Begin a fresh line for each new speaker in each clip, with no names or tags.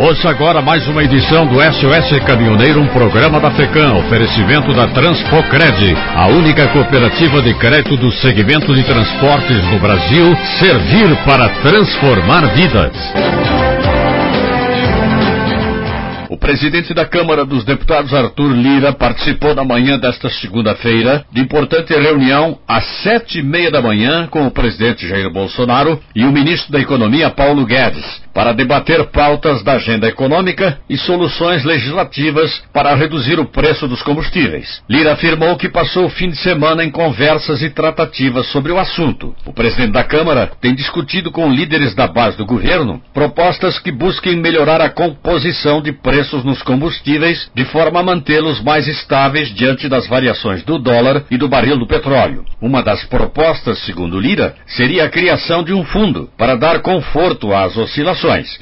Ouça agora mais uma edição do SOS Caminhoneiro, um programa da FECAM, oferecimento da Transpocred, a única cooperativa de crédito do segmento de transportes no Brasil, servir para transformar vidas. O presidente da Câmara dos Deputados, Arthur Lira, participou na manhã desta segunda-feira de importante reunião às sete e meia da manhã com o presidente Jair Bolsonaro e o ministro da Economia, Paulo Guedes para debater pautas da agenda econômica e soluções legislativas para reduzir o preço dos combustíveis. Lira afirmou que passou o fim de semana em conversas e tratativas sobre o assunto. O presidente da Câmara tem discutido com líderes da base do governo propostas que busquem melhorar a composição de preços nos combustíveis de forma a mantê-los mais estáveis diante das variações do dólar e do barril do petróleo. Uma das propostas, segundo Lira, seria a criação de um fundo para dar conforto às oscilações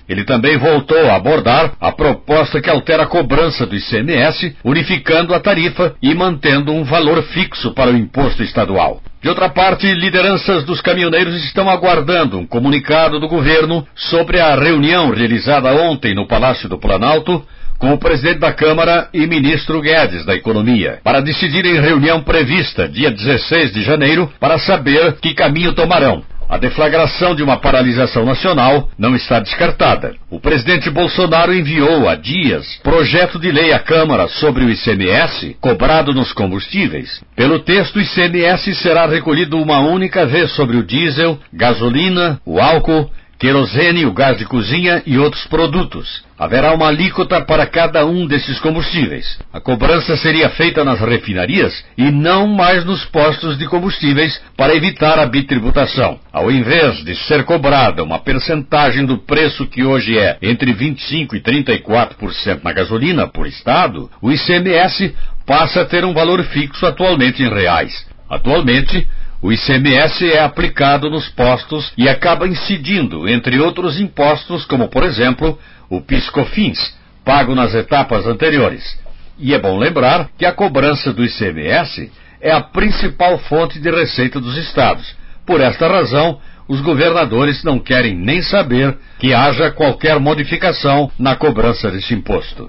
ele também voltou a abordar a proposta que altera a cobrança do ICMS, unificando a tarifa e mantendo um valor fixo para o imposto estadual. De outra parte, lideranças dos caminhoneiros estão aguardando um comunicado do governo sobre a reunião realizada ontem no Palácio do Planalto com o presidente da Câmara e ministro Guedes da Economia, para decidir em reunião prevista dia 16 de janeiro para saber que caminho tomarão. A deflagração de uma paralisação nacional não está descartada. O presidente Bolsonaro enviou há dias projeto de lei à Câmara sobre o ICMS cobrado nos combustíveis. Pelo texto, o ICMS será recolhido uma única vez sobre o diesel, gasolina, o álcool querosene, o gás de cozinha e outros produtos. Haverá uma alíquota para cada um desses combustíveis. A cobrança seria feita nas refinarias e não mais nos postos de combustíveis para evitar a bitributação. Ao invés de ser cobrada uma percentagem do preço que hoje é entre 25 e 34% na gasolina por estado, o ICMS passa a ter um valor fixo atualmente em reais. Atualmente, o ICMS é aplicado nos postos e acaba incidindo, entre outros impostos, como por exemplo o PIS/COFINS, pago nas etapas anteriores. E é bom lembrar que a cobrança do ICMS é a principal fonte de receita dos estados. Por esta razão, os governadores não querem nem saber que haja qualquer modificação na cobrança desse imposto.